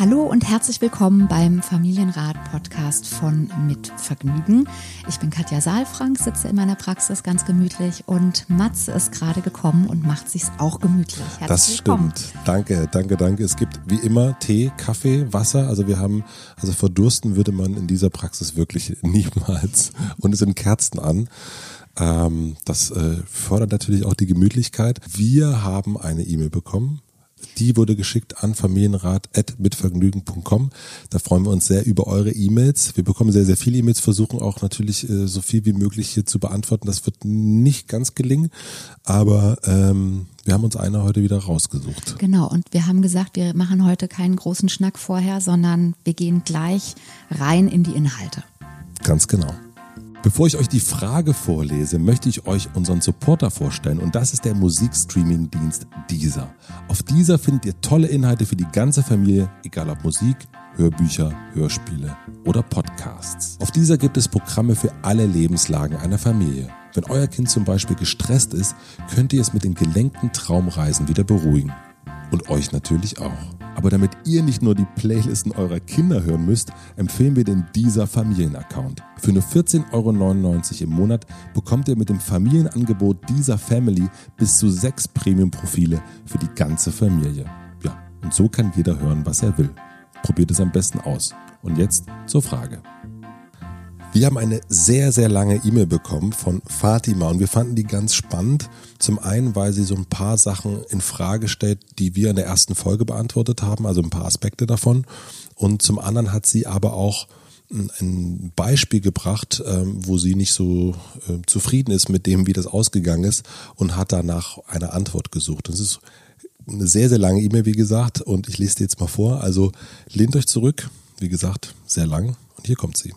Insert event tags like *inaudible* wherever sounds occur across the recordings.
Hallo und herzlich willkommen beim Familienrat-Podcast von Mit Vergnügen. Ich bin Katja Saalfrank, sitze in meiner Praxis ganz gemütlich und Matze ist gerade gekommen und macht sich's auch gemütlich. Herzlich das willkommen. stimmt. Danke, danke, danke. Es gibt wie immer Tee, Kaffee, Wasser. Also wir haben, also verdursten würde man in dieser Praxis wirklich *laughs* niemals. Und es sind Kerzen an. Ähm, das äh, fördert natürlich auch die Gemütlichkeit. Wir haben eine E-Mail bekommen die wurde geschickt an familienrat.mitvergnügen.com. Da freuen wir uns sehr über eure E-Mails. Wir bekommen sehr, sehr viele E-Mails, versuchen auch natürlich äh, so viel wie möglich hier zu beantworten. Das wird nicht ganz gelingen, aber ähm, wir haben uns eine heute wieder rausgesucht. Genau, und wir haben gesagt, wir machen heute keinen großen Schnack vorher, sondern wir gehen gleich rein in die Inhalte. Ganz genau. Bevor ich euch die Frage vorlese, möchte ich euch unseren Supporter vorstellen und das ist der Musikstreaming-Dienst Deezer. Auf Deezer findet ihr tolle Inhalte für die ganze Familie, egal ob Musik, Hörbücher, Hörspiele oder Podcasts. Auf Deezer gibt es Programme für alle Lebenslagen einer Familie. Wenn euer Kind zum Beispiel gestresst ist, könnt ihr es mit den gelenkten Traumreisen wieder beruhigen. Und euch natürlich auch. Aber damit ihr nicht nur die Playlisten eurer Kinder hören müsst, empfehlen wir den dieser Familienaccount. Für nur 14,99 Euro im Monat bekommt ihr mit dem Familienangebot dieser Family bis zu sechs Premium-Profile für die ganze Familie. Ja, und so kann jeder hören, was er will. Probiert es am besten aus. Und jetzt zur Frage. Wir haben eine sehr, sehr lange E-Mail bekommen von Fatima und wir fanden die ganz spannend. Zum einen, weil sie so ein paar Sachen in Frage stellt, die wir in der ersten Folge beantwortet haben, also ein paar Aspekte davon. Und zum anderen hat sie aber auch ein Beispiel gebracht, ähm, wo sie nicht so äh, zufrieden ist mit dem, wie das ausgegangen ist und hat danach eine Antwort gesucht. Das ist eine sehr, sehr lange E-Mail, wie gesagt, und ich lese die jetzt mal vor. Also lehnt euch zurück, wie gesagt, sehr lang und hier kommt sie.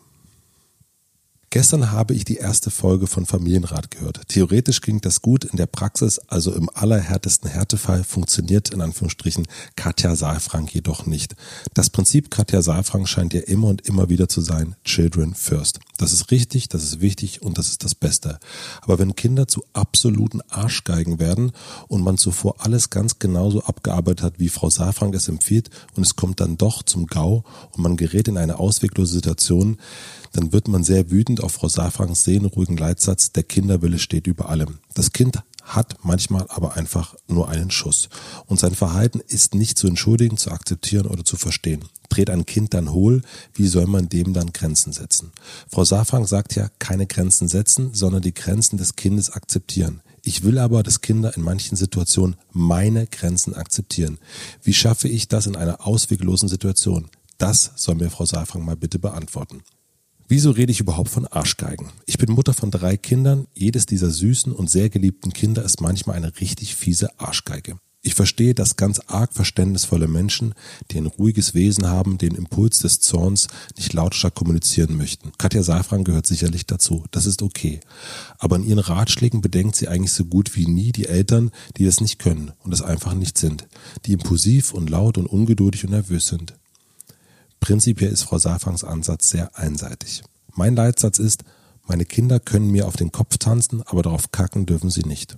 Gestern habe ich die erste Folge von Familienrat gehört. Theoretisch klingt das gut, in der Praxis, also im allerhärtesten Härtefall, funktioniert in Anführungsstrichen Katja Saalfrank jedoch nicht. Das Prinzip Katja Saalfrank scheint ja immer und immer wieder zu sein, Children first. Das ist richtig, das ist wichtig und das ist das Beste. Aber wenn Kinder zu absoluten Arschgeigen werden und man zuvor alles ganz genauso abgearbeitet hat, wie Frau Saalfrank es empfiehlt und es kommt dann doch zum GAU und man gerät in eine ausweglose Situation, dann wird man sehr wütend auf Frau Safrangs seelenruhigen Leitsatz, der Kinderwille steht über allem. Das Kind hat manchmal aber einfach nur einen Schuss. Und sein Verhalten ist nicht zu entschuldigen, zu akzeptieren oder zu verstehen. Dreht ein Kind dann hohl, wie soll man dem dann Grenzen setzen? Frau Safrang sagt ja, keine Grenzen setzen, sondern die Grenzen des Kindes akzeptieren. Ich will aber, dass Kinder in manchen Situationen meine Grenzen akzeptieren. Wie schaffe ich das in einer ausweglosen Situation? Das soll mir Frau Safrang mal bitte beantworten. Wieso rede ich überhaupt von Arschgeigen? Ich bin Mutter von drei Kindern. Jedes dieser süßen und sehr geliebten Kinder ist manchmal eine richtig fiese Arschgeige. Ich verstehe, dass ganz arg verständnisvolle Menschen, die ein ruhiges Wesen haben, den Impuls des Zorns nicht lautstark kommunizieren möchten. Katja Safran gehört sicherlich dazu. Das ist okay. Aber in ihren Ratschlägen bedenkt sie eigentlich so gut wie nie die Eltern, die das nicht können und es einfach nicht sind. Die impulsiv und laut und ungeduldig und nervös sind. Prinzipiell ist Frau Safangs Ansatz sehr einseitig. Mein Leitsatz ist, meine Kinder können mir auf den Kopf tanzen, aber darauf kacken dürfen sie nicht.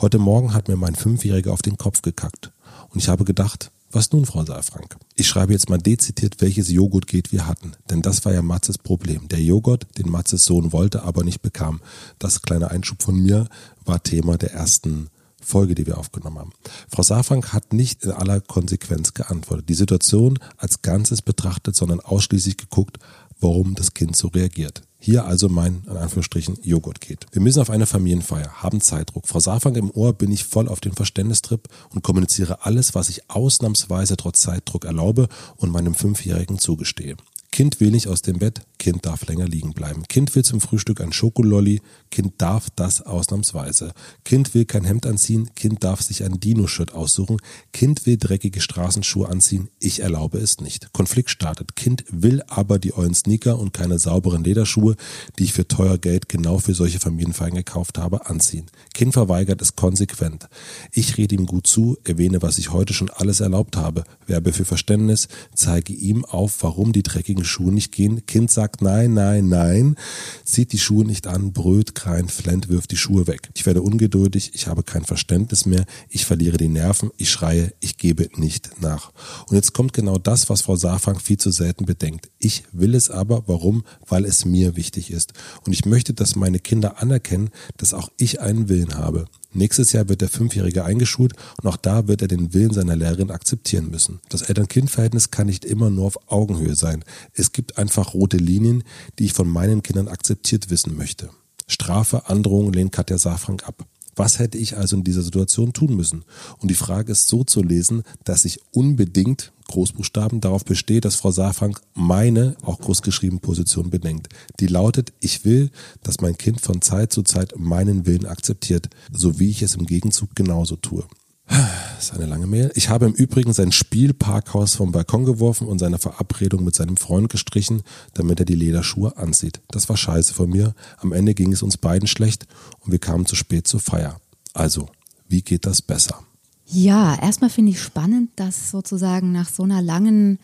Heute Morgen hat mir mein Fünfjähriger auf den Kopf gekackt. Und ich habe gedacht, was nun, Frau Saalfrank? Ich schreibe jetzt mal dezidiert, welches Joghurt geht wir hatten. Denn das war ja Matzes Problem. Der Joghurt, den Matzes Sohn wollte, aber nicht bekam. Das kleine Einschub von mir war Thema der ersten Folge, die wir aufgenommen haben. Frau Safrank hat nicht in aller Konsequenz geantwortet, die Situation als Ganzes betrachtet, sondern ausschließlich geguckt, warum das Kind so reagiert. Hier also mein, in Anführungsstrichen, Joghurt geht. Wir müssen auf eine Familienfeier, haben Zeitdruck. Frau Safrank im Ohr bin ich voll auf den Verständnistrip und kommuniziere alles, was ich ausnahmsweise trotz Zeitdruck erlaube und meinem Fünfjährigen zugestehe. Kind will nicht aus dem Bett, Kind darf länger liegen bleiben. Kind will zum Frühstück ein Schokololli, Kind darf das ausnahmsweise. Kind will kein Hemd anziehen, Kind darf sich ein Dino-Shirt aussuchen. Kind will dreckige Straßenschuhe anziehen, ich erlaube es nicht. Konflikt startet. Kind will aber die ollen Sneaker und keine sauberen Lederschuhe, die ich für teuer Geld genau für solche Familienfeiern gekauft habe, anziehen. Kind verweigert es konsequent. Ich rede ihm gut zu, erwähne, was ich heute schon alles erlaubt habe, werbe für Verständnis, zeige ihm auf, warum die dreckigen Schuhe nicht gehen. Kind sagt, sagt nein, nein, nein, zieht die Schuhe nicht an, brüllt, kreint, flennt, wirft die Schuhe weg. Ich werde ungeduldig, ich habe kein Verständnis mehr, ich verliere die Nerven, ich schreie, ich gebe nicht nach. Und jetzt kommt genau das, was Frau Safang viel zu selten bedenkt. Ich will es aber, warum? Weil es mir wichtig ist. Und ich möchte, dass meine Kinder anerkennen, dass auch ich einen Willen habe. Nächstes Jahr wird der Fünfjährige eingeschult und auch da wird er den Willen seiner Lehrerin akzeptieren müssen. Das Eltern-Kind-Verhältnis kann nicht immer nur auf Augenhöhe sein. Es gibt einfach rote Linien, die ich von meinen Kindern akzeptiert wissen möchte. Strafe, Androhung lehnt Katja Safrank ab. Was hätte ich also in dieser Situation tun müssen? Und die Frage ist so zu lesen, dass ich unbedingt Großbuchstaben darauf besteht, dass Frau Safrank meine, auch großgeschrieben Position bedenkt. Die lautet, ich will, dass mein Kind von Zeit zu Zeit meinen Willen akzeptiert, so wie ich es im Gegenzug genauso tue. Das ist eine lange Mail. Ich habe im Übrigen sein Spielparkhaus vom Balkon geworfen und seine Verabredung mit seinem Freund gestrichen, damit er die Lederschuhe anzieht. Das war scheiße von mir. Am Ende ging es uns beiden schlecht und wir kamen zu spät zur Feier. Also, wie geht das besser? Ja, erstmal finde ich spannend, dass sozusagen nach so einer langen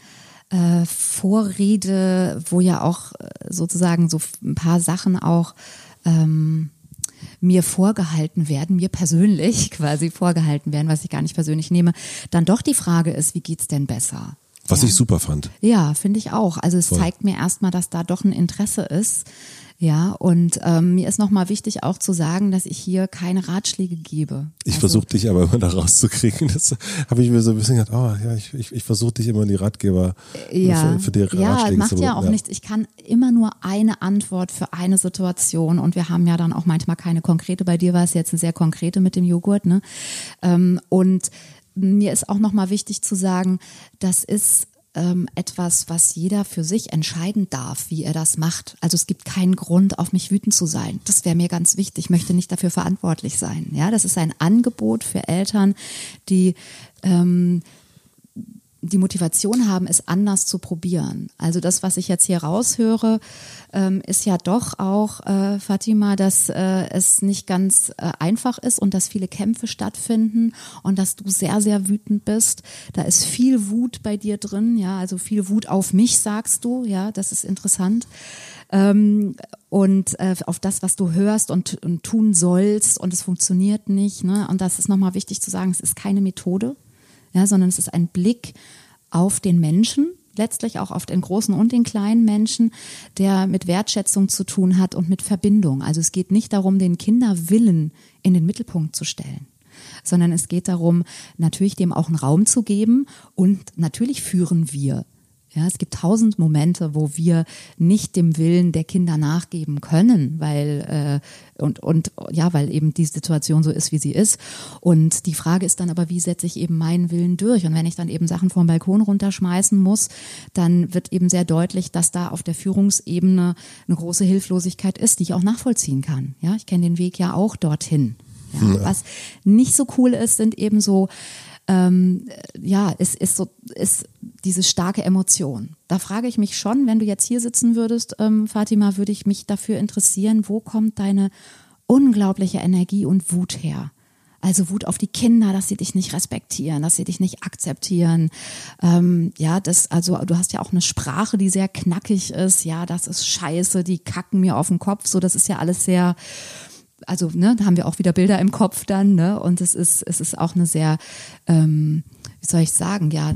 äh, Vorrede, wo ja auch äh, sozusagen so ein paar Sachen auch ähm, mir vorgehalten werden, mir persönlich *laughs* quasi vorgehalten werden, was ich gar nicht persönlich nehme, dann doch die Frage ist, wie geht's denn besser? Was ja. ich super fand. Ja, finde ich auch. Also es Voll. zeigt mir erstmal, dass da doch ein Interesse ist ja, und ähm, mir ist nochmal wichtig auch zu sagen, dass ich hier keine Ratschläge gebe. Ich also, versuche dich aber immer da rauszukriegen. Das habe ich mir so ein bisschen gedacht, oh ja, ich, ich, ich versuche dich immer in die Ratgeber äh, ja, für, für die Ratschläge ja, macht zu ja auch ja. nichts. Ich kann immer nur eine Antwort für eine Situation und wir haben ja dann auch manchmal keine konkrete. Bei dir war es jetzt eine sehr konkrete mit dem Joghurt, ne? Ähm, und mir ist auch nochmal wichtig zu sagen, das ist ähm, etwas, was jeder für sich entscheiden darf, wie er das macht. Also es gibt keinen Grund, auf mich wütend zu sein. Das wäre mir ganz wichtig. Ich möchte nicht dafür verantwortlich sein. Ja, das ist ein Angebot für Eltern, die ähm, die Motivation haben, es anders zu probieren. Also das, was ich jetzt hier raushöre, ähm, ist ja doch auch, äh, Fatima, dass äh, es nicht ganz äh, einfach ist und dass viele Kämpfe stattfinden und dass du sehr, sehr wütend bist. Da ist viel Wut bei dir drin, ja, also viel Wut auf mich, sagst du, ja, das ist interessant. Ähm, und äh, auf das, was du hörst und, und tun sollst und es funktioniert nicht. Ne? Und das ist nochmal wichtig zu sagen, es ist keine Methode, ja, sondern es ist ein Blick auf den Menschen, letztlich auch auf den großen und den kleinen Menschen, der mit Wertschätzung zu tun hat und mit Verbindung. Also es geht nicht darum, den Kinderwillen in den Mittelpunkt zu stellen sondern es geht darum, natürlich dem auch einen Raum zu geben und natürlich führen wir ja, es gibt tausend Momente, wo wir nicht dem Willen der Kinder nachgeben können, weil äh, und und ja, weil eben die Situation so ist, wie sie ist. Und die Frage ist dann aber, wie setze ich eben meinen Willen durch? Und wenn ich dann eben Sachen vom Balkon runterschmeißen muss, dann wird eben sehr deutlich, dass da auf der Führungsebene eine große Hilflosigkeit ist, die ich auch nachvollziehen kann. Ja, ich kenne den Weg ja auch dorthin. Ja, ja. Was nicht so cool ist, sind eben so ähm, ja, es ist so, ist diese starke Emotion. Da frage ich mich schon, wenn du jetzt hier sitzen würdest, ähm, Fatima, würde ich mich dafür interessieren, wo kommt deine unglaubliche Energie und Wut her? Also Wut auf die Kinder, dass sie dich nicht respektieren, dass sie dich nicht akzeptieren. Ähm, ja, das, also du hast ja auch eine Sprache, die sehr knackig ist. Ja, das ist scheiße, die kacken mir auf den Kopf. So, das ist ja alles sehr, also ne, da haben wir auch wieder Bilder im Kopf dann, ne? Und es ist, es ist auch eine sehr, ähm, wie soll ich sagen, ja,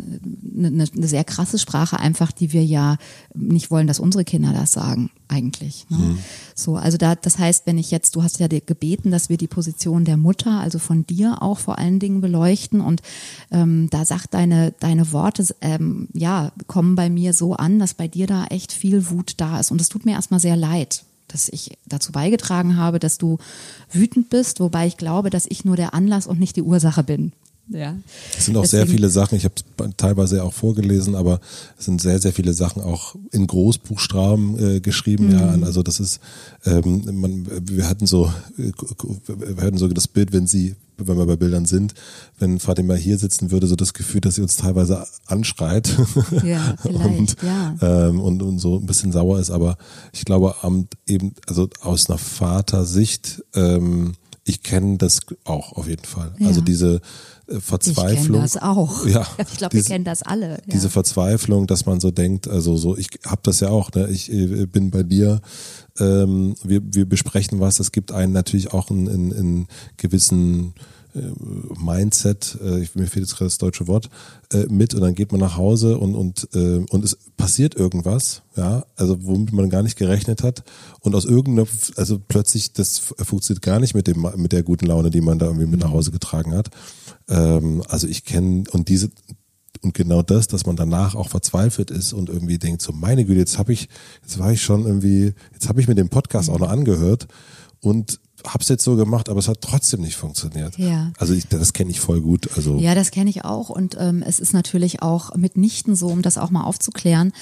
eine, eine sehr krasse Sprache einfach, die wir ja nicht wollen, dass unsere Kinder das sagen, eigentlich. Ne? Mhm. So, also da, das heißt, wenn ich jetzt, du hast ja gebeten, dass wir die Position der Mutter, also von dir auch vor allen Dingen beleuchten und ähm, da sagt deine, deine Worte, ähm, ja, kommen bei mir so an, dass bei dir da echt viel Wut da ist und es tut mir erstmal sehr leid dass ich dazu beigetragen habe, dass du wütend bist, wobei ich glaube, dass ich nur der Anlass und nicht die Ursache bin. Ja. Es sind auch Deswegen, sehr viele Sachen, ich habe es teilweise auch vorgelesen, aber es sind sehr, sehr viele Sachen auch in Großbuchstaben äh, geschrieben. Mhm. Ja, also das ist, ähm, man, wir hatten so, äh, wir hatten so das Bild, wenn sie, wenn wir bei Bildern sind, wenn Fatima hier sitzen würde, so das Gefühl, dass sie uns teilweise anschreit ja, *laughs* und, ja. Ähm, und, und so ein bisschen sauer ist. Aber ich glaube, eben, also aus einer Vatersicht, ähm, Ich kenne das auch auf jeden Fall. Ja. Also diese äh, Verzweiflung. Ich kenne das auch. Ja, *laughs* ich glaube, wir kennen das alle. Ja. Diese Verzweiflung, dass man so denkt, also so, ich habe das ja auch, ne? ich äh, bin bei dir, ähm, wir, wir besprechen was, es gibt einen natürlich auch einen, einen, einen gewissen äh, Mindset, äh, mir fehlt jetzt gerade das deutsche Wort, äh, mit und dann geht man nach Hause und, und, äh, und es passiert irgendwas, ja, also womit man gar nicht gerechnet hat und aus irgendeiner, also plötzlich, das funktioniert gar nicht mit dem, mit der guten Laune, die man da irgendwie mit nach Hause getragen hat. Ähm, also ich kenne und diese, und genau das, dass man danach auch verzweifelt ist und irgendwie denkt, so meine Güte, jetzt habe ich, jetzt war ich schon irgendwie, jetzt habe ich mir den Podcast auch noch angehört und hab's jetzt so gemacht, aber es hat trotzdem nicht funktioniert. Ja. Also ich, das kenne ich voll gut. Also ja, das kenne ich auch und ähm, es ist natürlich auch mitnichten so, um das auch mal aufzuklären,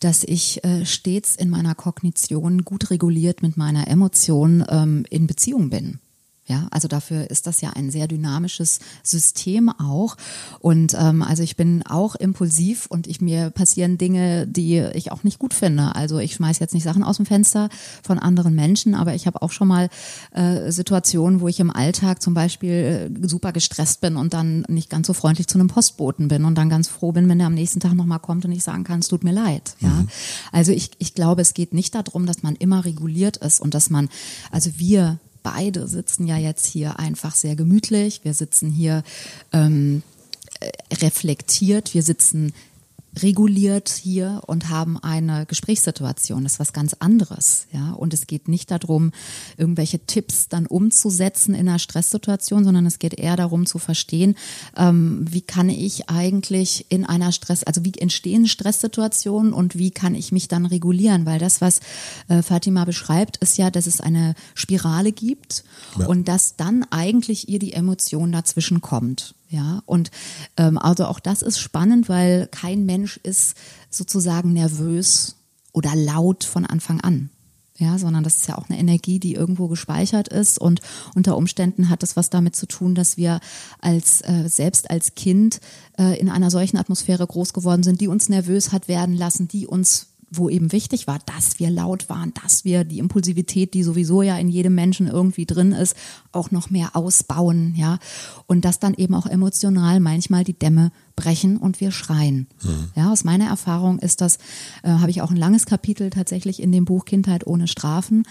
dass ich äh, stets in meiner Kognition gut reguliert mit meiner Emotion ähm, in Beziehung bin. Ja, also dafür ist das ja ein sehr dynamisches System auch. Und ähm, also ich bin auch impulsiv und ich mir passieren Dinge, die ich auch nicht gut finde. Also ich schmeiß jetzt nicht Sachen aus dem Fenster von anderen Menschen, aber ich habe auch schon mal äh, Situationen, wo ich im Alltag zum Beispiel äh, super gestresst bin und dann nicht ganz so freundlich zu einem Postboten bin und dann ganz froh bin, wenn er am nächsten Tag nochmal kommt und ich sagen kann, es tut mir leid. Ja, mhm. also ich, ich glaube, es geht nicht darum, dass man immer reguliert ist und dass man, also wir beide sitzen ja jetzt hier einfach sehr gemütlich. Wir sitzen hier ähm, äh, reflektiert. Wir sitzen reguliert hier und haben eine Gesprächssituation. Das ist was ganz anderes, ja. Und es geht nicht darum, irgendwelche Tipps dann umzusetzen in einer Stresssituation, sondern es geht eher darum zu verstehen, ähm, wie kann ich eigentlich in einer Stress, also wie entstehen Stresssituationen und wie kann ich mich dann regulieren? Weil das, was äh, Fatima beschreibt, ist ja, dass es eine Spirale gibt ja. und dass dann eigentlich ihr die Emotion dazwischen kommt. Ja, und ähm, also auch das ist spannend, weil kein Mensch ist sozusagen nervös oder laut von Anfang an. Ja, sondern das ist ja auch eine Energie, die irgendwo gespeichert ist und unter Umständen hat es was damit zu tun, dass wir als äh, selbst als Kind äh, in einer solchen Atmosphäre groß geworden sind, die uns nervös hat werden lassen, die uns wo eben wichtig war, dass wir laut waren, dass wir die Impulsivität, die sowieso ja in jedem Menschen irgendwie drin ist, auch noch mehr ausbauen, ja. Und dass dann eben auch emotional manchmal die Dämme brechen und wir schreien. Mhm. Ja, aus meiner Erfahrung ist das, äh, habe ich auch ein langes Kapitel tatsächlich in dem Buch Kindheit ohne Strafen,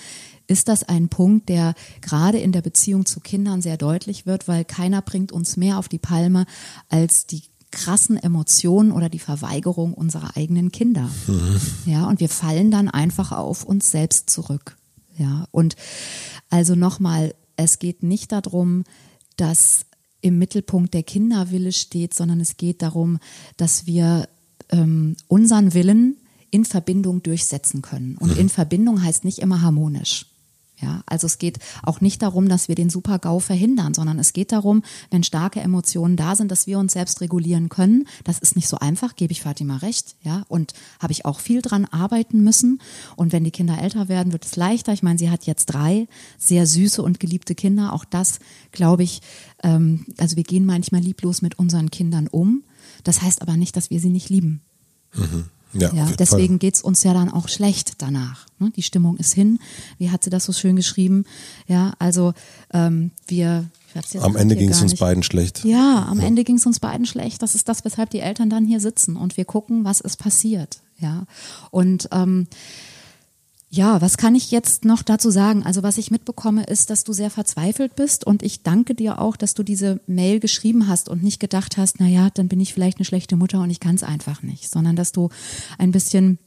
ist das ein Punkt, der gerade in der Beziehung zu Kindern sehr deutlich wird, weil keiner bringt uns mehr auf die Palme als die krassen Emotionen oder die Verweigerung unserer eigenen Kinder. Mhm. Ja, und wir fallen dann einfach auf uns selbst zurück. Ja, und also nochmal, es geht nicht darum, dass im Mittelpunkt der Kinderwille steht, sondern es geht darum, dass wir ähm, unseren Willen in Verbindung durchsetzen können. Und mhm. in Verbindung heißt nicht immer harmonisch. Ja, also es geht auch nicht darum, dass wir den Super-GAU verhindern, sondern es geht darum, wenn starke Emotionen da sind, dass wir uns selbst regulieren können. Das ist nicht so einfach, gebe ich Fatima recht, ja, und habe ich auch viel dran arbeiten müssen. Und wenn die Kinder älter werden, wird es leichter. Ich meine, sie hat jetzt drei sehr süße und geliebte Kinder. Auch das, glaube ich, ähm, also wir gehen manchmal lieblos mit unseren Kindern um. Das heißt aber nicht, dass wir sie nicht lieben. Mhm. Ja, ja deswegen geht es uns ja dann auch schlecht danach. Ne? Die Stimmung ist hin. Wie hat sie das so schön geschrieben? Ja, also ähm, wir. am Ende ging es uns beiden schlecht. Ja, am ja. Ende ging es uns beiden schlecht. Das ist das, weshalb die Eltern dann hier sitzen und wir gucken, was ist passiert. Ja, und ähm, ja, was kann ich jetzt noch dazu sagen? Also was ich mitbekomme, ist, dass du sehr verzweifelt bist und ich danke dir auch, dass du diese Mail geschrieben hast und nicht gedacht hast, na ja, dann bin ich vielleicht eine schlechte Mutter und ich kann es einfach nicht, sondern dass du ein bisschen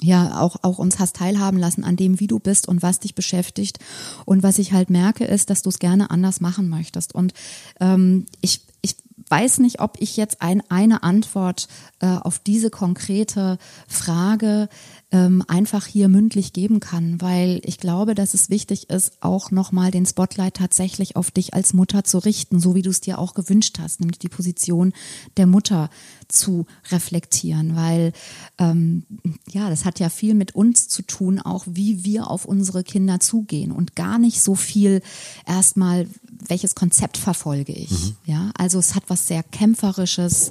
ja auch auch uns hast teilhaben lassen an dem, wie du bist und was dich beschäftigt und was ich halt merke, ist, dass du es gerne anders machen möchtest und ähm, ich ich weiß nicht, ob ich jetzt ein, eine Antwort äh, auf diese konkrete Frage ähm, einfach hier mündlich geben kann, weil ich glaube, dass es wichtig ist, auch nochmal den Spotlight tatsächlich auf dich als Mutter zu richten, so wie du es dir auch gewünscht hast, nämlich die Position der Mutter zu reflektieren, weil ähm, ja, das hat ja viel mit uns zu tun, auch wie wir auf unsere Kinder zugehen und gar nicht so viel erstmal, welches Konzept verfolge ich. Mhm. Ja, also es hat was sehr kämpferisches,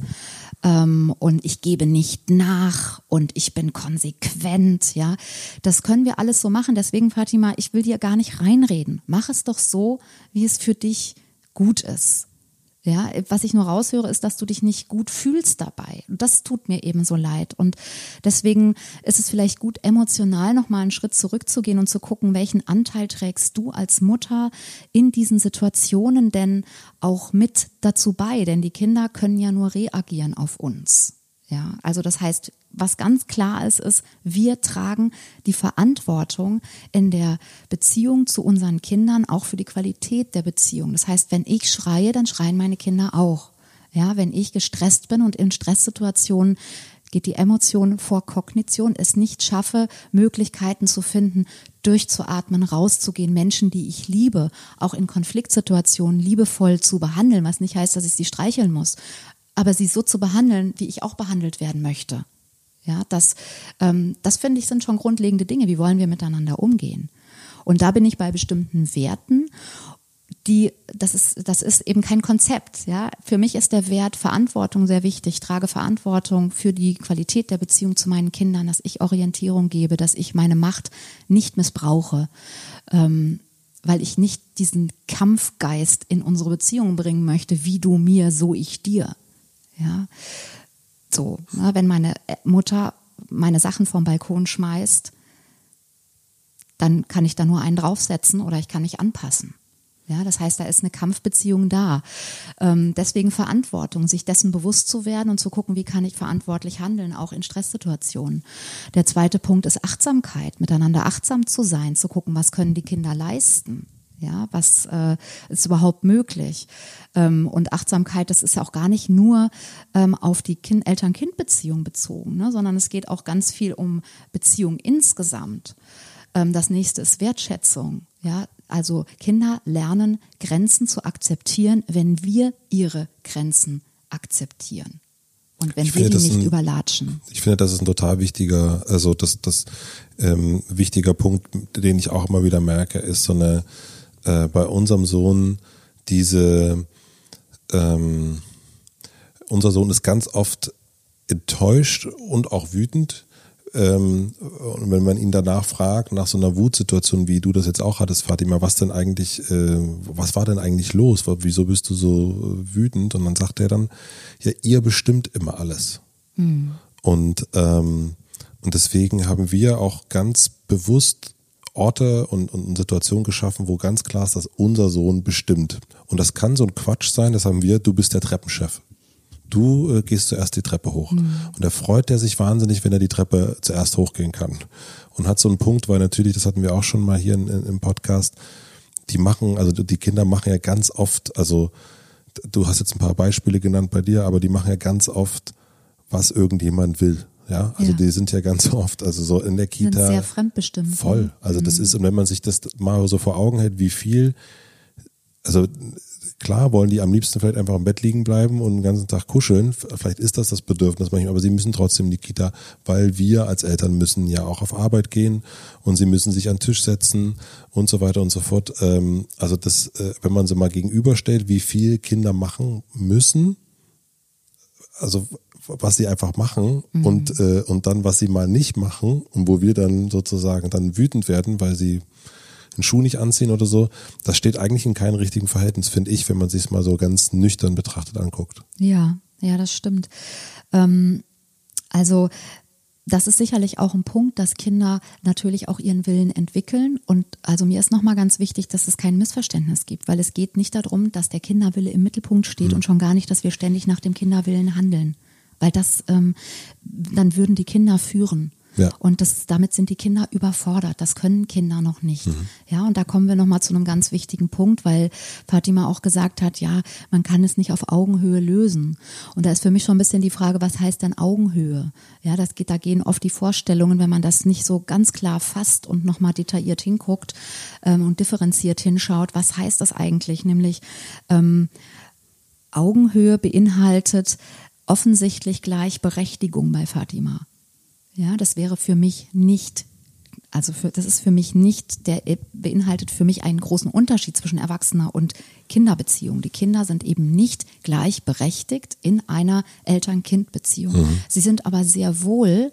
ähm, und ich gebe nicht nach und ich bin konsequent, ja. Das können wir alles so machen. Deswegen, Fatima, ich will dir gar nicht reinreden. Mach es doch so, wie es für dich gut ist. Ja, was ich nur raushöre, ist, dass du dich nicht gut fühlst dabei. Und das tut mir eben so leid. Und deswegen ist es vielleicht gut, emotional nochmal einen Schritt zurückzugehen und zu gucken, welchen Anteil trägst du als Mutter in diesen Situationen denn auch mit dazu bei? Denn die Kinder können ja nur reagieren auf uns. Ja, also das heißt, was ganz klar ist, ist, wir tragen die Verantwortung in der Beziehung zu unseren Kindern auch für die Qualität der Beziehung. Das heißt, wenn ich schreie, dann schreien meine Kinder auch. Ja, wenn ich gestresst bin und in Stresssituationen geht die Emotion vor Kognition, es nicht schaffe, Möglichkeiten zu finden, durchzuatmen, rauszugehen, Menschen, die ich liebe, auch in Konfliktsituationen liebevoll zu behandeln, was nicht heißt, dass ich sie streicheln muss, aber sie so zu behandeln, wie ich auch behandelt werden möchte. Ja, das, ähm, das finde ich sind schon grundlegende Dinge. Wie wollen wir miteinander umgehen? Und da bin ich bei bestimmten Werten, die, das ist, das ist eben kein Konzept. Ja, für mich ist der Wert Verantwortung sehr wichtig. Ich trage Verantwortung für die Qualität der Beziehung zu meinen Kindern, dass ich Orientierung gebe, dass ich meine Macht nicht missbrauche. Ähm, weil ich nicht diesen Kampfgeist in unsere Beziehung bringen möchte, wie du mir, so ich dir. Ja, so, ne, wenn meine äh, Mutter meine Sachen vom Balkon schmeißt, dann kann ich da nur einen draufsetzen oder ich kann mich anpassen. Ja, das heißt, da ist eine Kampfbeziehung da. Ähm, deswegen Verantwortung, sich dessen bewusst zu werden und zu gucken, wie kann ich verantwortlich handeln, auch in Stresssituationen. Der zweite Punkt ist Achtsamkeit, miteinander achtsam zu sein, zu gucken, was können die Kinder leisten. Ja, was äh, ist überhaupt möglich? Ähm, und Achtsamkeit, das ist ja auch gar nicht nur ähm, auf die kind Eltern-Kind-Beziehung bezogen, ne, sondern es geht auch ganz viel um Beziehung insgesamt. Ähm, das nächste ist Wertschätzung. Ja, also Kinder lernen Grenzen zu akzeptieren, wenn wir ihre Grenzen akzeptieren. Und wenn ich wir die nicht ein, überlatschen. Ich finde, das ist ein total wichtiger, also das, das ähm, wichtiger Punkt, den ich auch immer wieder merke, ist so eine äh, bei unserem Sohn diese, ähm, unser Sohn ist ganz oft enttäuscht und auch wütend. Ähm, und wenn man ihn danach fragt, nach so einer Wutsituation, wie du das jetzt auch hattest, Fatima, was denn eigentlich, äh, was war denn eigentlich los? Wieso bist du so wütend? Und dann sagt er dann, ja, ihr bestimmt immer alles. Mhm. Und, ähm, und deswegen haben wir auch ganz bewusst Orte und, und Situationen geschaffen, wo ganz klar ist, dass unser Sohn bestimmt. Und das kann so ein Quatsch sein, das haben wir, du bist der Treppenchef. Du äh, gehst zuerst die Treppe hoch. Mhm. Und er freut er sich wahnsinnig, wenn er die Treppe zuerst hochgehen kann. Und hat so einen Punkt, weil natürlich, das hatten wir auch schon mal hier in, in, im Podcast, die machen, also die Kinder machen ja ganz oft, also du hast jetzt ein paar Beispiele genannt bei dir, aber die machen ja ganz oft, was irgendjemand will. Ja, also ja. die sind ja ganz *laughs* oft, also so in der Kita. Sind sehr fremdbestimmt. Voll. Also das mhm. ist, und wenn man sich das mal so vor Augen hält, wie viel, also klar wollen die am liebsten vielleicht einfach im Bett liegen bleiben und den ganzen Tag kuscheln. Vielleicht ist das das Bedürfnis manchmal, aber sie müssen trotzdem in die Kita, weil wir als Eltern müssen ja auch auf Arbeit gehen und sie müssen sich an den Tisch setzen und so weiter und so fort. Ähm, also das, äh, wenn man sie mal gegenüberstellt, wie viel Kinder machen müssen, also was sie einfach machen mhm. und, äh, und dann, was sie mal nicht machen und wo wir dann sozusagen dann wütend werden, weil sie einen Schuh nicht anziehen oder so, das steht eigentlich in keinem richtigen Verhältnis, finde ich, wenn man sich es mal so ganz nüchtern betrachtet anguckt. Ja, ja, das stimmt. Ähm, also das ist sicherlich auch ein Punkt, dass Kinder natürlich auch ihren Willen entwickeln. Und also mir ist nochmal ganz wichtig, dass es kein Missverständnis gibt, weil es geht nicht darum, dass der Kinderwille im Mittelpunkt steht hm. und schon gar nicht, dass wir ständig nach dem Kinderwillen handeln weil das, ähm, dann würden die Kinder führen. Ja. Und das, damit sind die Kinder überfordert. Das können Kinder noch nicht. Mhm. Ja, und da kommen wir nochmal zu einem ganz wichtigen Punkt, weil Fatima auch gesagt hat, ja, man kann es nicht auf Augenhöhe lösen. Und da ist für mich schon ein bisschen die Frage, was heißt denn Augenhöhe? Ja, das geht, da gehen oft die Vorstellungen, wenn man das nicht so ganz klar fasst und nochmal detailliert hinguckt ähm, und differenziert hinschaut, was heißt das eigentlich? Nämlich, ähm, Augenhöhe beinhaltet, offensichtlich Gleichberechtigung bei Fatima. Ja, das wäre für mich nicht Also für, das ist für mich nicht, der beinhaltet für mich einen großen Unterschied zwischen Erwachsener und Kinderbeziehung. Die Kinder sind eben nicht gleichberechtigt in einer Eltern-Kind-Beziehung. Mhm. Sie sind aber sehr wohl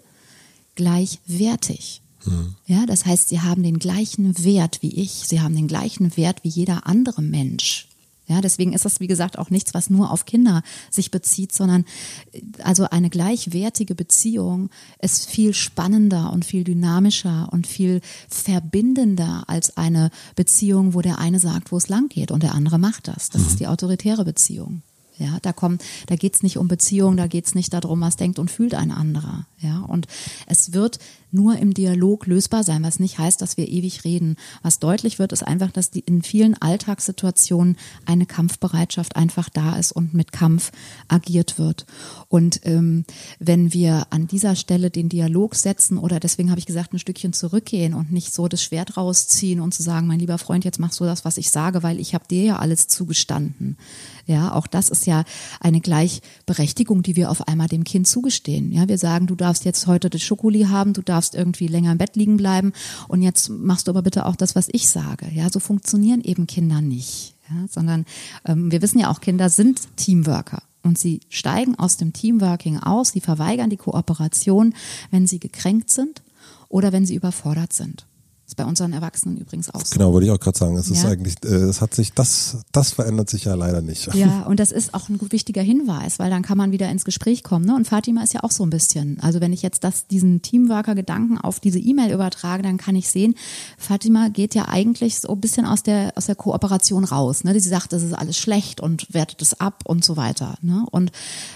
gleichwertig. Mhm. Ja, das heißt, sie haben den gleichen Wert wie ich. Sie haben den gleichen Wert wie jeder andere Mensch. Ja, deswegen ist das, wie gesagt, auch nichts, was nur auf Kinder sich bezieht, sondern äh, also eine gleichwertige Beziehung ist viel spannender und viel dynamischer und viel verbindender als eine Beziehung, wo der eine sagt, wo es lang geht und der andere macht das. Das mhm. ist die autoritäre Beziehung. Ja, da kommt, da geht's nicht um Beziehung, da geht's nicht darum, was denkt und fühlt ein anderer. Ja, und es wird nur im Dialog lösbar sein, was nicht heißt, dass wir ewig reden. Was deutlich wird, ist einfach, dass die in vielen Alltagssituationen eine Kampfbereitschaft einfach da ist und mit Kampf agiert wird. Und ähm, wenn wir an dieser Stelle den Dialog setzen oder deswegen habe ich gesagt, ein Stückchen zurückgehen und nicht so das Schwert rausziehen und zu sagen, mein lieber Freund, jetzt machst du das, was ich sage, weil ich habe dir ja alles zugestanden. Ja, auch das ist ja eine Gleichberechtigung, die wir auf einmal dem Kind zugestehen. Ja, wir sagen, du darfst jetzt heute das Schokoli haben, du darfst irgendwie länger im Bett liegen bleiben und jetzt machst du aber bitte auch das, was ich sage. Ja, so funktionieren eben Kinder nicht. Ja, sondern ähm, wir wissen ja auch, Kinder sind Teamworker. Und sie steigen aus dem Teamworking aus, sie verweigern die Kooperation, wenn sie gekränkt sind oder wenn sie überfordert sind ist bei unseren Erwachsenen übrigens auch so. Genau, wollte ich auch gerade sagen. Es ja. ist eigentlich, äh, es hat sich, das, das verändert sich ja leider nicht. Ja, *laughs* und das ist auch ein wichtiger Hinweis, weil dann kann man wieder ins Gespräch kommen. Ne? Und Fatima ist ja auch so ein bisschen. Also wenn ich jetzt das, diesen Teamworker-Gedanken auf diese E-Mail übertrage, dann kann ich sehen, Fatima geht ja eigentlich so ein bisschen aus der, aus der Kooperation raus. Ne? Sie sagt, das ist alles schlecht und wertet es ab und so weiter. Ne? Und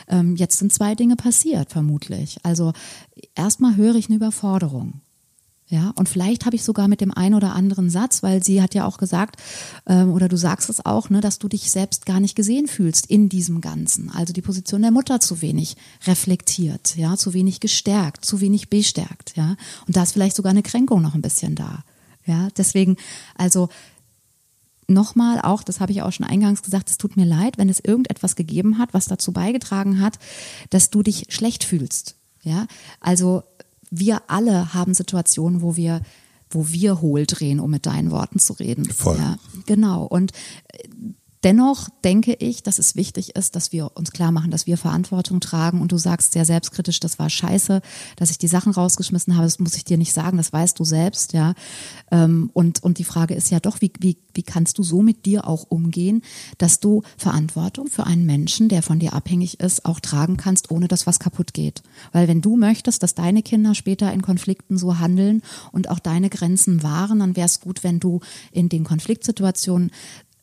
ähm, jetzt sind zwei Dinge passiert, vermutlich. Also erstmal höre ich eine Überforderung. Ja, und vielleicht habe ich sogar mit dem einen oder anderen Satz, weil sie hat ja auch gesagt, ähm, oder du sagst es auch, ne, dass du dich selbst gar nicht gesehen fühlst in diesem Ganzen. Also die Position der Mutter zu wenig reflektiert, ja, zu wenig gestärkt, zu wenig bestärkt, ja. Und da ist vielleicht sogar eine Kränkung noch ein bisschen da. Ja, deswegen, also nochmal auch, das habe ich auch schon eingangs gesagt, es tut mir leid, wenn es irgendetwas gegeben hat, was dazu beigetragen hat, dass du dich schlecht fühlst. Ja, also wir alle haben Situationen, wo wir wo wir hohl drehen, um mit deinen Worten zu reden. Voll. Ja, genau. Und Dennoch denke ich, dass es wichtig ist, dass wir uns klar machen, dass wir Verantwortung tragen. Und du sagst sehr selbstkritisch, das war scheiße, dass ich die Sachen rausgeschmissen habe. Das muss ich dir nicht sagen, das weißt du selbst, ja. Ähm, und, und die Frage ist ja doch, wie, wie, wie kannst du so mit dir auch umgehen, dass du Verantwortung für einen Menschen, der von dir abhängig ist, auch tragen kannst, ohne dass was kaputt geht. Weil wenn du möchtest, dass deine Kinder später in Konflikten so handeln und auch deine Grenzen wahren, dann wäre es gut, wenn du in den Konfliktsituationen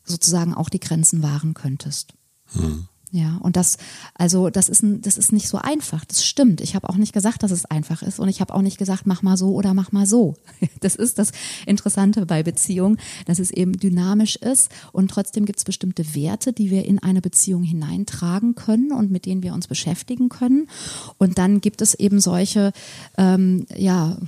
sozusagen auch die Grenzen wahren könntest. Hm. Ja, und das, also das ist, das ist nicht so einfach. Das stimmt. Ich habe auch nicht gesagt, dass es einfach ist. Und ich habe auch nicht gesagt, mach mal so oder mach mal so. *laughs* Das ist das Interessante bei Beziehungen, dass es eben dynamisch ist. Und trotzdem gibt es bestimmte Werte, die wir in eine Beziehung hineintragen können und mit denen wir uns beschäftigen können. Und dann gibt es eben solche, ähm, ja,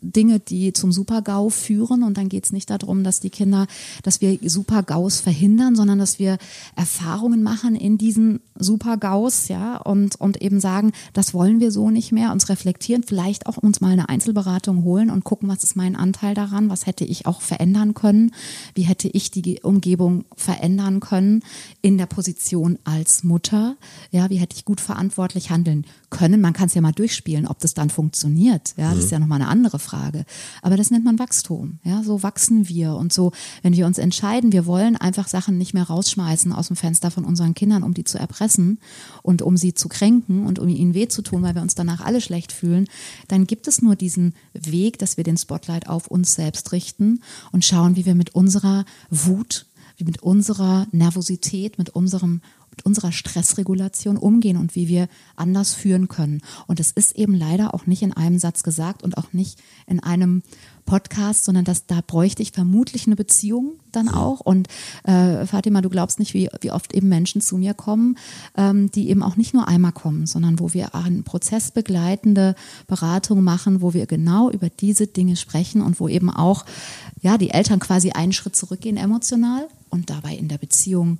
Dinge, die zum Super-GAU führen. Und dann geht es nicht darum, dass die Kinder, dass wir Super-GAUs verhindern, sondern dass wir Erfahrungen machen in diesen Super-GAUs, ja, und, und eben sagen, das wollen wir so nicht mehr, uns reflektieren, vielleicht auch uns mal eine Einzelberatung holen und gucken, was ist mein Anteil daran, was hätte ich auch verändern können, wie hätte ich die Umgebung verändern können in der Position als Mutter, ja, wie hätte ich gut verantwortlich handeln können. Man kann es ja mal durchspielen, ob das dann funktioniert, ja, das ist ja nochmal eine andere andere Frage. Aber das nennt man Wachstum. Ja, so wachsen wir und so, wenn wir uns entscheiden, wir wollen einfach Sachen nicht mehr rausschmeißen aus dem Fenster von unseren Kindern, um die zu erpressen und um sie zu kränken und um ihnen weh zu tun, weil wir uns danach alle schlecht fühlen, dann gibt es nur diesen Weg, dass wir den Spotlight auf uns selbst richten und schauen, wie wir mit unserer Wut, wie mit unserer Nervosität, mit unserem mit unserer Stressregulation umgehen und wie wir anders führen können. Und es ist eben leider auch nicht in einem Satz gesagt und auch nicht in einem Podcast, sondern dass da bräuchte ich vermutlich eine Beziehung dann auch. Und äh, Fatima, du glaubst nicht, wie, wie oft eben Menschen zu mir kommen, ähm, die eben auch nicht nur einmal kommen, sondern wo wir einen prozessbegleitende Beratung machen, wo wir genau über diese Dinge sprechen und wo eben auch ja die Eltern quasi einen Schritt zurückgehen emotional und dabei in der Beziehung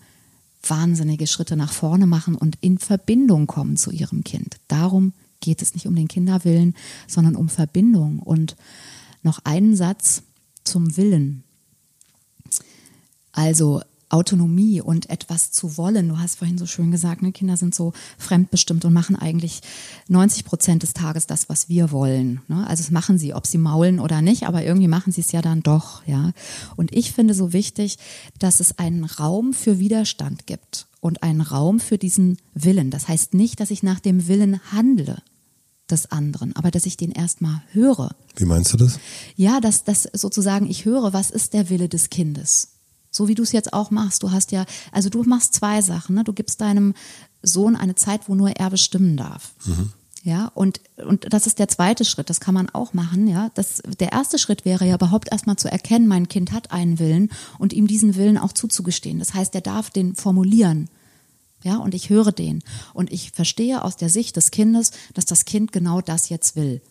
wahnsinnige Schritte nach vorne machen und in Verbindung kommen zu ihrem Kind. Darum geht es nicht um den Kinderwillen, sondern um Verbindung. Und noch einen Satz zum Willen. Also Autonomie und etwas zu wollen. Du hast vorhin so schön gesagt, ne, Kinder sind so fremdbestimmt und machen eigentlich 90 Prozent des Tages das, was wir wollen. Ne? Also das machen sie, ob sie maulen oder nicht, aber irgendwie machen sie es ja dann doch. Ja. Und ich finde so wichtig, dass es einen Raum für Widerstand gibt und einen Raum für diesen Willen. Das heißt nicht, dass ich nach dem Willen handle des anderen, aber dass ich den erstmal höre. Wie meinst du das? Ja, dass, dass sozusagen ich höre, was ist der Wille des Kindes? So wie du es jetzt auch machst. Du hast ja, also du machst zwei Sachen. Ne? Du gibst deinem Sohn eine Zeit, wo nur er bestimmen darf. Mhm. Ja, und, und das ist der zweite Schritt, das kann man auch machen, ja. Das, der erste Schritt wäre ja überhaupt erstmal zu erkennen, mein Kind hat einen Willen und ihm diesen Willen auch zuzugestehen. Das heißt, er darf den formulieren. Ja, und ich höre den. Und ich verstehe aus der Sicht des Kindes, dass das Kind genau das jetzt will.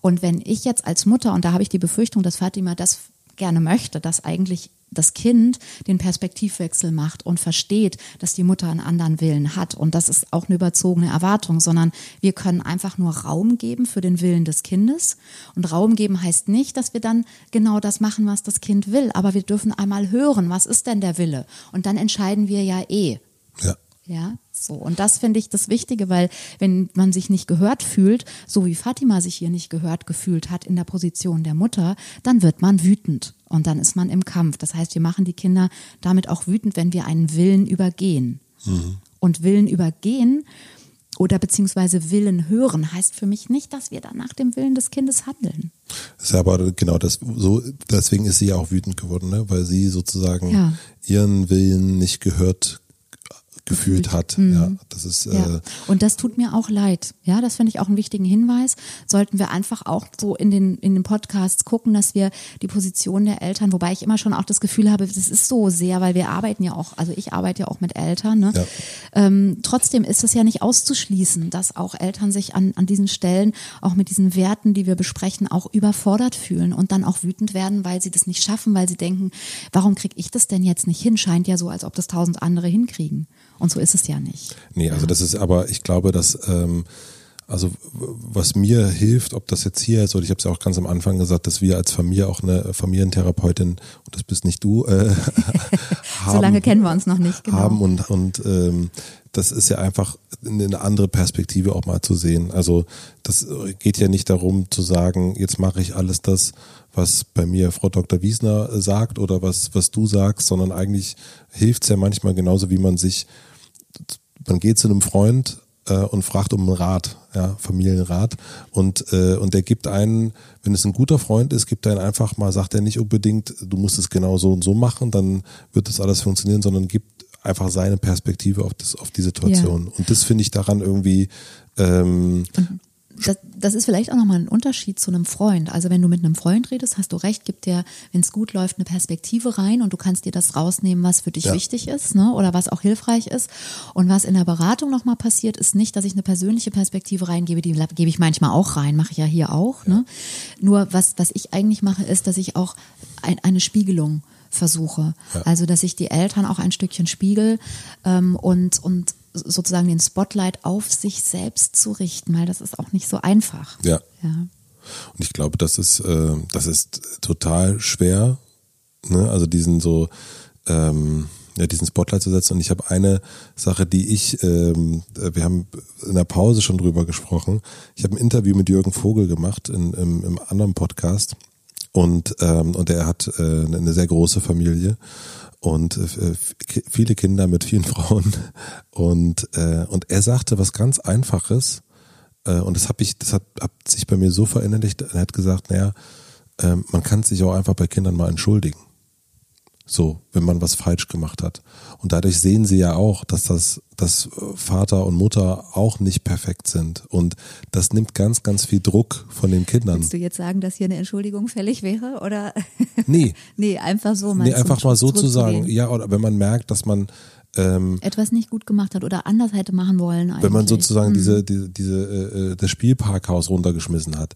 Und wenn ich jetzt als Mutter, und da habe ich die Befürchtung, dass Fatima das gerne möchte, dass eigentlich das Kind den Perspektivwechsel macht und versteht, dass die Mutter einen anderen Willen hat. Und das ist auch eine überzogene Erwartung, sondern wir können einfach nur Raum geben für den Willen des Kindes. Und Raum geben heißt nicht, dass wir dann genau das machen, was das Kind will, aber wir dürfen einmal hören, was ist denn der Wille? Und dann entscheiden wir ja eh. Ja. Ja, so. Und das finde ich das Wichtige, weil wenn man sich nicht gehört fühlt, so wie Fatima sich hier nicht gehört gefühlt hat in der Position der Mutter, dann wird man wütend und dann ist man im Kampf. Das heißt, wir machen die Kinder damit auch wütend, wenn wir einen Willen übergehen. Mhm. Und Willen übergehen oder beziehungsweise Willen hören heißt für mich nicht, dass wir dann nach dem Willen des Kindes handeln. Das ist aber genau das, so, deswegen ist sie ja auch wütend geworden, ne? weil sie sozusagen ja. ihren Willen nicht gehört gefühlt hat. Mhm. Ja, das ist. Ja. Äh, und das tut mir auch leid. Ja, das finde ich auch einen wichtigen Hinweis. Sollten wir einfach auch so in den in den Podcasts gucken, dass wir die Position der Eltern, wobei ich immer schon auch das Gefühl habe, das ist so sehr, weil wir arbeiten ja auch, also ich arbeite ja auch mit Eltern. Ne? Ja. Ähm, trotzdem ist es ja nicht auszuschließen, dass auch Eltern sich an an diesen Stellen auch mit diesen Werten, die wir besprechen, auch überfordert fühlen und dann auch wütend werden, weil sie das nicht schaffen, weil sie denken, warum kriege ich das denn jetzt nicht hin? Scheint ja so, als ob das tausend andere hinkriegen. Und so ist es ja nicht. Nee, also das ist aber, ich glaube, dass, ähm, also was mir hilft, ob das jetzt hier ist, oder ich habe es ja auch ganz am Anfang gesagt, dass wir als Familie auch eine Familientherapeutin, und das bist nicht du, äh, *laughs* haben, so lange kennen wir uns noch nicht, genau. haben und, und ähm, das ist ja einfach eine andere Perspektive auch mal zu sehen. Also das geht ja nicht darum zu sagen, jetzt mache ich alles das, was bei mir Frau Dr. Wiesner sagt oder was, was du sagst, sondern eigentlich hilft es ja manchmal genauso, wie man sich man geht zu einem Freund äh, und fragt um einen Rat, ja, Familienrat. Und, äh, und der gibt einen, wenn es ein guter Freund ist, gibt er einen einfach mal, sagt er nicht unbedingt, du musst es genau so und so machen, dann wird das alles funktionieren, sondern gibt einfach seine Perspektive auf, das, auf die Situation. Ja. Und das finde ich daran irgendwie ähm, das, das ist vielleicht auch nochmal ein Unterschied zu einem Freund. Also wenn du mit einem Freund redest, hast du recht, gibt dir, wenn es gut läuft, eine Perspektive rein und du kannst dir das rausnehmen, was für dich ja. wichtig ist, ne? Oder was auch hilfreich ist. Und was in der Beratung nochmal passiert, ist nicht, dass ich eine persönliche Perspektive reingebe, die gebe ich manchmal auch rein, mache ich ja hier auch. Ne? Nur was, was ich eigentlich mache, ist, dass ich auch ein, eine Spiegelung versuche. Ja. Also dass ich die Eltern auch ein Stückchen spiegel ähm, und, und sozusagen den Spotlight auf sich selbst zu richten, weil das ist auch nicht so einfach. Ja. ja. Und ich glaube, das ist, äh, das ist total schwer, ne? also diesen so, ähm, ja, diesen Spotlight zu setzen. Und ich habe eine Sache, die ich, ähm, wir haben in der Pause schon drüber gesprochen. Ich habe ein Interview mit Jürgen Vogel gemacht in, im, im anderen Podcast. Und, ähm, und er hat äh, eine sehr große Familie und äh, viele Kinder mit vielen *laughs* Frauen. Und, äh, und er sagte was ganz Einfaches, äh, und das habe ich, das hat, hat sich bei mir so verinnerlicht, er hat gesagt, naja, äh, man kann sich auch einfach bei Kindern mal entschuldigen. So, wenn man was falsch gemacht hat. Und dadurch sehen sie ja auch, dass das, dass Vater und Mutter auch nicht perfekt sind. Und das nimmt ganz, ganz viel Druck von den Kindern. Willst du jetzt sagen, dass hier eine Entschuldigung fällig wäre? Oder? *laughs* Nee. nee, einfach so mal. Nee, einfach mal so zu sagen. Ja, oder wenn man merkt, dass man, ähm, etwas nicht gut gemacht hat oder anders hätte machen wollen. Eigentlich. Wenn man sozusagen hm. diese, diese, diese äh, äh, das Spielparkhaus runtergeschmissen hat,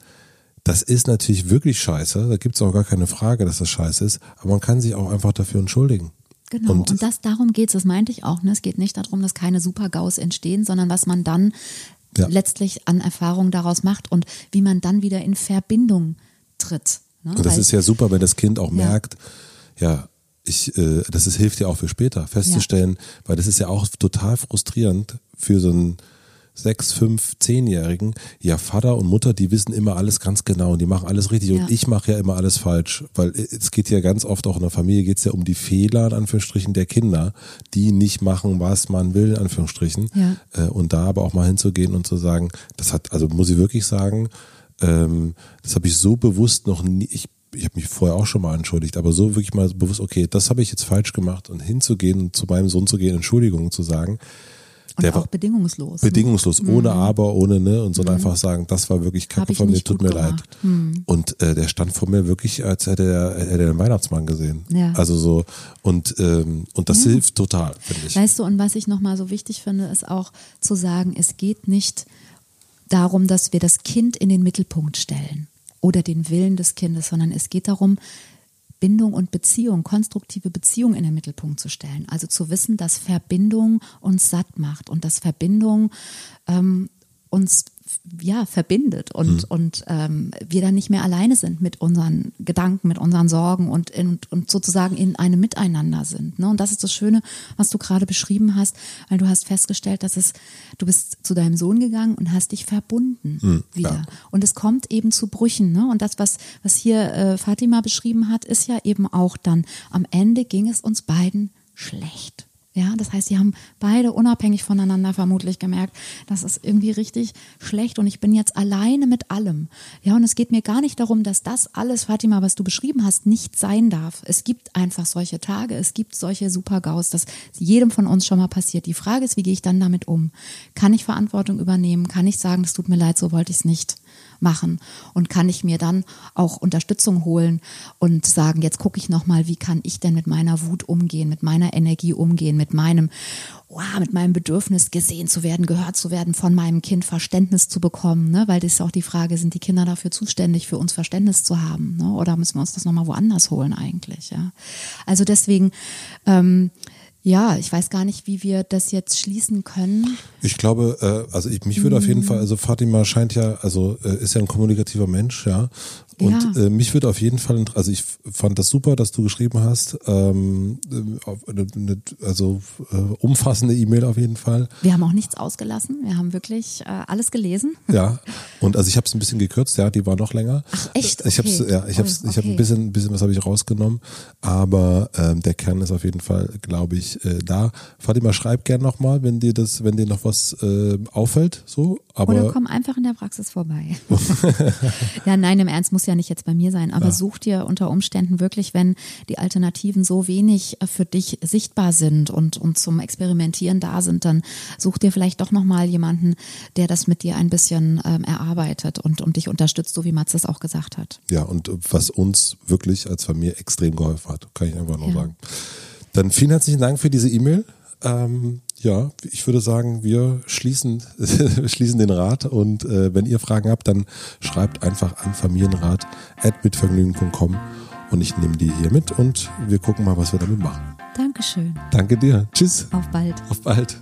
das ist natürlich wirklich scheiße. Da gibt es auch gar keine Frage, dass das scheiße ist. Aber man kann sich auch einfach dafür entschuldigen. Genau, und, und das darum geht es, das meinte ich auch. Ne? Es geht nicht darum, dass keine Super-GAUs entstehen, sondern was man dann ja. letztlich an Erfahrungen daraus macht und wie man dann wieder in Verbindung tritt. Ne? Und das Weil- ist ja super, wenn das Kind auch Ja. merkt, ja, ich, äh, das ist, hilft ja auch für später festzustellen, weil das ist ja auch total frustrierend für so einen sechs, fünf, zehnjährigen. Ja, Vater und Mutter, die wissen immer alles ganz genau und die machen alles richtig Ja. und ich mache ja immer alles falsch, weil es geht ja ganz oft auch in der Familie geht es ja um die Fehler in Anführungsstrichen der Kinder, die nicht machen, was man will in Anführungsstrichen Ja. äh, und da aber auch mal hinzugehen und zu sagen, das hat, also muss ich wirklich sagen, ähm, das habe ich so bewusst noch nie, ich, ich habe mich vorher auch schon mal entschuldigt, aber so wirklich mal bewusst, okay, das habe ich jetzt falsch gemacht und hinzugehen und zu meinem Sohn zu gehen, Entschuldigungen zu sagen, und der auch war bedingungslos. ne? bedingungslos, ohne Aber, ohne ne, und sondern einfach sagen, das war wirklich Kacke von mir, tut mir leid. gemacht. Hm. Und äh, der stand vor mir wirklich, als hätte er, hätte er den Weihnachtsmann gesehen. Ja. Also so, und, ähm, und das Ja. hilft total, finde ich. Weißt du, und was ich nochmal so wichtig finde, ist auch zu sagen, es geht nicht darum, dass wir das Kind in den Mittelpunkt stellen oder den Willen des Kindes, sondern es geht darum, Bindung und Beziehung, konstruktive Beziehung in den Mittelpunkt zu stellen. Also zu wissen, dass Verbindung uns satt macht und dass Verbindung ähm, uns ja verbindet und und ähm, wir dann nicht mehr alleine sind mit unseren Gedanken, mit unseren Sorgen und in, und sozusagen in einem Miteinander sind. Ne? Und das ist das Schöne, was du gerade beschrieben hast, weil du hast festgestellt, dass es du bist zu deinem Sohn gegangen und hast dich verbunden wieder. ja. Und es kommt eben zu Brüchen. Ne? Und das, was, was hier äh, Fatima beschrieben hat, ist ja eben auch dann, am Ende ging es uns beiden schlecht. Ja, das heißt, sie haben beide unabhängig voneinander vermutlich gemerkt, das ist irgendwie richtig schlecht und ich bin jetzt alleine mit allem. Ja, und es geht mir gar nicht darum, dass das alles, Fatima, was du beschrieben hast, nicht sein darf. Es gibt einfach solche Tage, es gibt solche Super-GAUs, das jedem von uns schon mal passiert. Die Frage ist, wie gehe ich dann damit um? Kann ich Verantwortung übernehmen? Kann ich sagen, es tut mir leid, so wollte ich es nicht? Machen und kann ich mir dann auch Unterstützung holen und sagen, jetzt gucke ich noch mal, wie kann ich denn mit meiner Wut umgehen, mit meiner Energie umgehen, mit meinem wow, mit meinem Bedürfnis gesehen zu werden, gehört zu werden, von meinem Kind Verständnis zu bekommen, ne? weil das ist auch die Frage, sind die Kinder dafür zuständig, für uns Verständnis zu haben, ne? oder müssen wir uns das noch mal woanders holen eigentlich, ja? Also deswegen ähm, ja, ich weiß gar nicht, wie wir das jetzt schließen können. Ich glaube, äh, also ich, mich würde auf jeden Mhm. Fall, also Fatima scheint ja, also äh, ist ja ein kommunikativer Mensch, ja. Und Ja. äh, mich würde auf jeden Fall, also ich fand das super, dass du geschrieben hast, ähm, äh, auf eine, eine, also äh, umfassende E-Mail auf jeden Fall. Wir haben auch nichts ausgelassen. Wir haben wirklich äh, alles gelesen. Ja, und also ich habe es ein bisschen gekürzt, ja, die war noch länger. Ach, echt? Ich habe Okay. ja, ich habe Oh, ich habe ein okay. bisschen, ein bisschen was habe ich rausgenommen, aber ähm, der Kern ist auf jeden Fall, glaube ich, äh, da. Fatima, schreib gern noch mal, wenn dir das, wenn dir noch was äh, auffällt, so. Aber Oder komm einfach in der Praxis vorbei. *laughs* ja, nein, im Ernst muss ja nicht jetzt bei mir sein, aber such dir unter Umständen wirklich, wenn die Alternativen so wenig äh, für dich sichtbar sind und, und zum Experimentieren da sind, dann such dir vielleicht doch nochmal jemanden, der das mit dir ein bisschen ähm, erarbeitet und, und dich unterstützt, so wie Mats es auch gesagt hat. Ja, und was uns wirklich als Familie extrem geholfen hat, kann ich einfach nur Ja. sagen. Dann vielen herzlichen Dank für diese E-Mail. Ähm, ja, ich würde sagen, wir schließen, wir *laughs* schließen den Rat und äh, wenn ihr Fragen habt, dann schreibt einfach an familienrat.mitvergnügen.com und ich nehme die hier mit und wir gucken mal, was wir damit machen. Dankeschön. Danke dir. Tschüss. Auf bald. Auf bald.